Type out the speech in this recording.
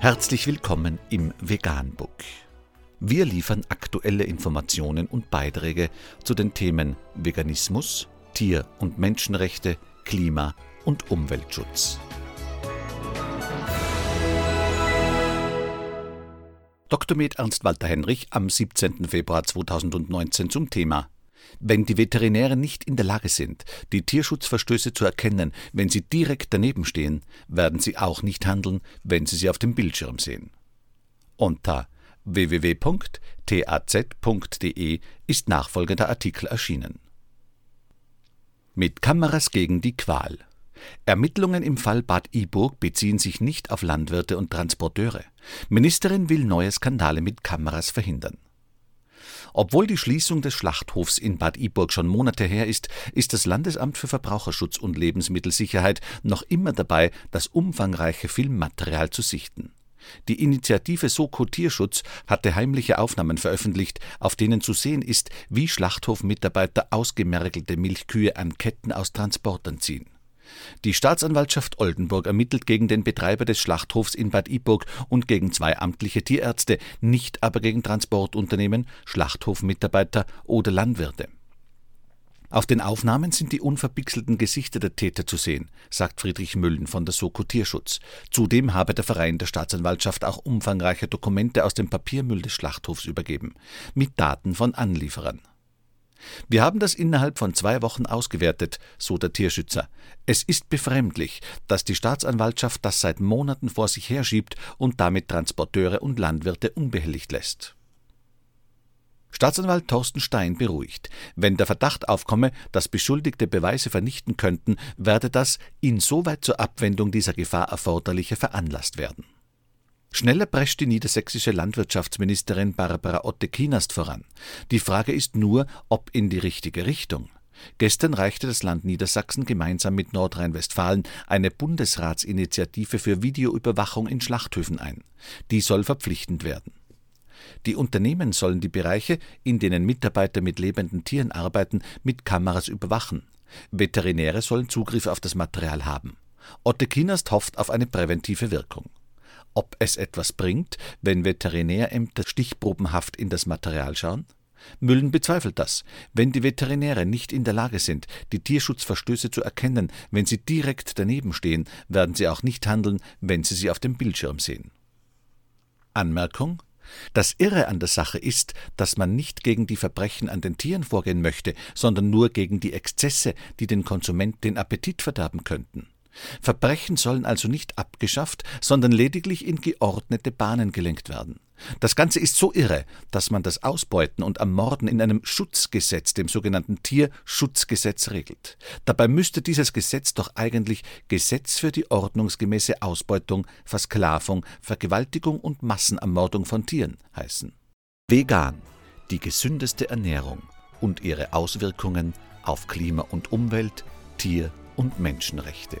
Herzlich willkommen im Veganbook. Wir liefern aktuelle Informationen und Beiträge zu den Themen Veganismus, Tier- und Menschenrechte, Klima- und Umweltschutz. Dr. Med Ernst Walter Henrich am 17. Februar 2019 zum Thema wenn die Veterinäre nicht in der Lage sind, die Tierschutzverstöße zu erkennen, wenn sie direkt daneben stehen, werden sie auch nicht handeln, wenn sie sie auf dem Bildschirm sehen. Unter www.taz.de ist nachfolgender Artikel erschienen. Mit Kameras gegen die Qual. Ermittlungen im Fall Bad Iburg beziehen sich nicht auf Landwirte und Transporteure. Ministerin will neue Skandale mit Kameras verhindern. Obwohl die Schließung des Schlachthofs in Bad Iburg schon Monate her ist, ist das Landesamt für Verbraucherschutz und Lebensmittelsicherheit noch immer dabei, das umfangreiche Filmmaterial zu sichten. Die Initiative Soko Tierschutz hatte heimliche Aufnahmen veröffentlicht, auf denen zu sehen ist, wie Schlachthofmitarbeiter ausgemergelte Milchkühe an Ketten aus Transportern ziehen. Die Staatsanwaltschaft Oldenburg ermittelt gegen den Betreiber des Schlachthofs in Bad Iburg und gegen zwei amtliche Tierärzte, nicht aber gegen Transportunternehmen, Schlachthofmitarbeiter oder Landwirte. Auf den Aufnahmen sind die unverpixelten Gesichter der Täter zu sehen, sagt Friedrich Müllen von der Soko Tierschutz. Zudem habe der Verein der Staatsanwaltschaft auch umfangreiche Dokumente aus dem Papiermüll des Schlachthofs übergeben, mit Daten von Anlieferern. Wir haben das innerhalb von zwei Wochen ausgewertet, so der Tierschützer. Es ist befremdlich, dass die Staatsanwaltschaft das seit Monaten vor sich herschiebt und damit Transporteure und Landwirte unbehelligt lässt. Staatsanwalt Thorsten Stein beruhigt. Wenn der Verdacht aufkomme, dass Beschuldigte Beweise vernichten könnten, werde das insoweit zur Abwendung dieser Gefahr erforderliche veranlasst werden. Schneller prescht die niedersächsische Landwirtschaftsministerin Barbara Otte-Kienast voran. Die Frage ist nur, ob in die richtige Richtung. Gestern reichte das Land Niedersachsen gemeinsam mit Nordrhein-Westfalen eine Bundesratsinitiative für Videoüberwachung in Schlachthöfen ein. Die soll verpflichtend werden. Die Unternehmen sollen die Bereiche, in denen Mitarbeiter mit lebenden Tieren arbeiten, mit Kameras überwachen. Veterinäre sollen Zugriff auf das Material haben. Otte Kienast hofft auf eine präventive Wirkung ob es etwas bringt, wenn Veterinärämter stichprobenhaft in das Material schauen? Müllen bezweifelt das. Wenn die Veterinäre nicht in der Lage sind, die Tierschutzverstöße zu erkennen, wenn sie direkt daneben stehen, werden sie auch nicht handeln, wenn sie sie auf dem Bildschirm sehen. Anmerkung das Irre an der Sache ist, dass man nicht gegen die Verbrechen an den Tieren vorgehen möchte, sondern nur gegen die Exzesse, die den Konsument den Appetit verderben könnten. Verbrechen sollen also nicht abgeschafft, sondern lediglich in geordnete Bahnen gelenkt werden. Das Ganze ist so irre, dass man das Ausbeuten und Ermorden in einem Schutzgesetz, dem sogenannten Tierschutzgesetz, regelt. Dabei müsste dieses Gesetz doch eigentlich Gesetz für die ordnungsgemäße Ausbeutung, Versklavung, Vergewaltigung und Massenermordung von Tieren heißen. Vegan, die gesündeste Ernährung und ihre Auswirkungen auf Klima und Umwelt, Tier- und Menschenrechte.